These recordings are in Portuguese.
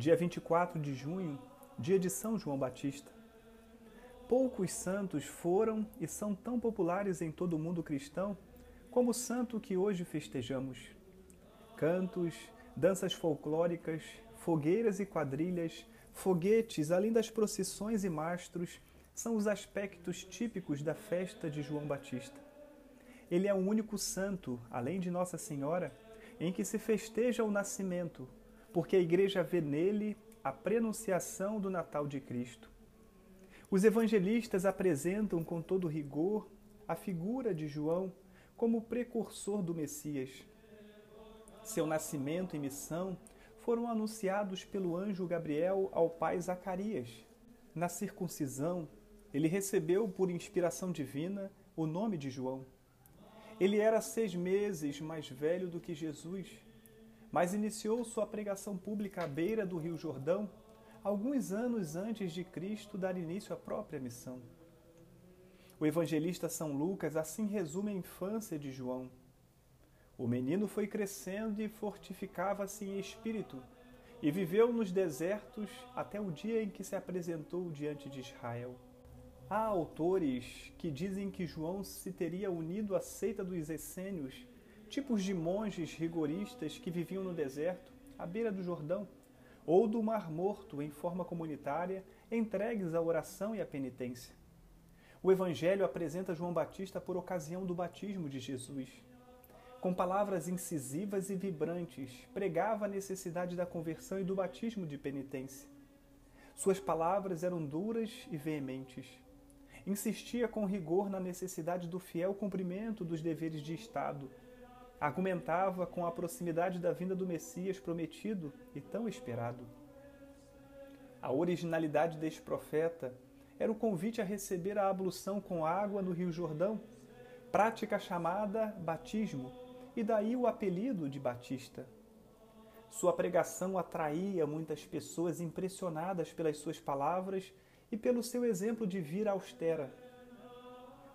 dia 24 de junho, dia de São João Batista. Poucos santos foram e são tão populares em todo o mundo cristão como o santo que hoje festejamos. Cantos, danças folclóricas, fogueiras e quadrilhas, foguetes, além das procissões e mastros, são os aspectos típicos da festa de João Batista. Ele é o único santo, além de Nossa Senhora, em que se festeja o nascimento, porque a Igreja vê nele a prenunciação do Natal de Cristo. Os evangelistas apresentam com todo rigor a figura de João como precursor do Messias. Seu nascimento e missão foram anunciados pelo anjo Gabriel ao pai Zacarias. Na circuncisão, ele recebeu por inspiração divina o nome de João. Ele era seis meses mais velho do que Jesus mas iniciou sua pregação pública à beira do Rio Jordão, alguns anos antes de Cristo dar início à própria missão. O evangelista São Lucas assim resume a infância de João. O menino foi crescendo e fortificava-se em espírito, e viveu nos desertos até o dia em que se apresentou diante de Israel. Há autores que dizem que João se teria unido à seita dos essênios tipos de monges rigoristas que viviam no deserto, à beira do Jordão, ou do Mar Morto em forma comunitária, entregues à oração e à penitência. O Evangelho apresenta João Batista por ocasião do batismo de Jesus. Com palavras incisivas e vibrantes, pregava a necessidade da conversão e do batismo de penitência. Suas palavras eram duras e veementes. Insistia com rigor na necessidade do fiel cumprimento dos deveres de Estado argumentava com a proximidade da vinda do Messias prometido e tão esperado. A originalidade deste profeta era o convite a receber a ablução com água no Rio Jordão, prática chamada batismo, e daí o apelido de Batista. Sua pregação atraía muitas pessoas impressionadas pelas suas palavras e pelo seu exemplo de vida austera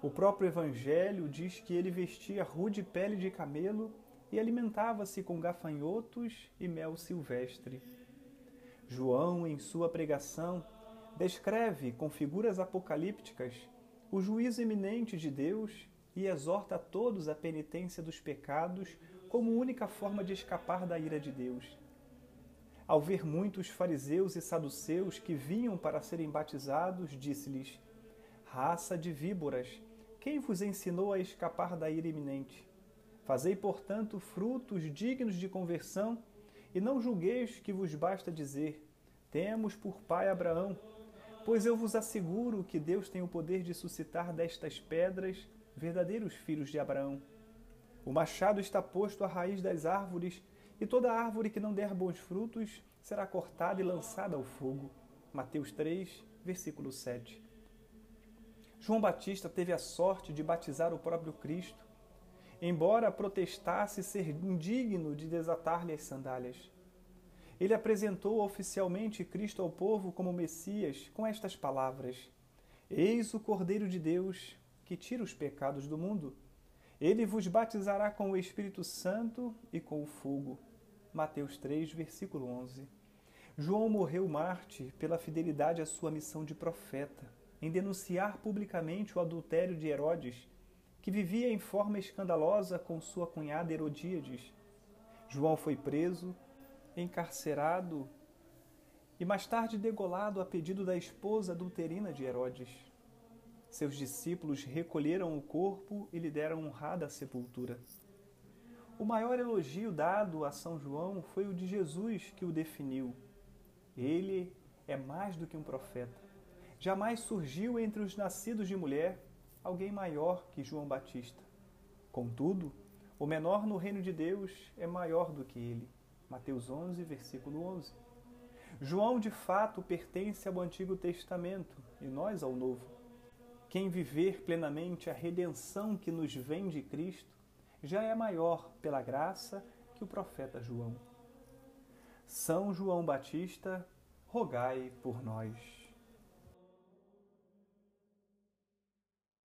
o próprio Evangelho diz que ele vestia rude pele de camelo e alimentava-se com gafanhotos e mel silvestre. João, em sua pregação, descreve com figuras apocalípticas o juízo iminente de Deus e exorta a todos a penitência dos pecados como única forma de escapar da ira de Deus. Ao ver muitos fariseus e saduceus que vinham para serem batizados, disse-lhes: Raça de víboras, quem vos ensinou a escapar da ira iminente? Fazei, portanto, frutos dignos de conversão, e não julgueis que vos basta dizer: Temos por pai Abraão. Pois eu vos asseguro que Deus tem o poder de suscitar destas pedras verdadeiros filhos de Abraão. O machado está posto à raiz das árvores, e toda árvore que não der bons frutos será cortada e lançada ao fogo. Mateus 3, versículo 7. João Batista teve a sorte de batizar o próprio Cristo, embora protestasse ser indigno de desatar-lhe as sandálias. Ele apresentou oficialmente Cristo ao povo como Messias com estas palavras: Eis o Cordeiro de Deus que tira os pecados do mundo. Ele vos batizará com o Espírito Santo e com o fogo. Mateus 3, versículo 11. João morreu Marte pela fidelidade à sua missão de profeta em denunciar publicamente o adultério de Herodes, que vivia em forma escandalosa com sua cunhada Herodíades. João foi preso, encarcerado e mais tarde degolado a pedido da esposa adulterina de Herodes. Seus discípulos recolheram o corpo e lhe deram honrada sepultura. O maior elogio dado a São João foi o de Jesus que o definiu. Ele é mais do que um profeta jamais surgiu entre os nascidos de mulher alguém maior que João Batista. Contudo, o menor no reino de Deus é maior do que ele. Mateus 11, versículo 11. João, de fato, pertence ao Antigo Testamento e nós ao Novo. Quem viver plenamente a redenção que nos vem de Cristo já é maior pela graça que o profeta João. São João Batista, rogai por nós.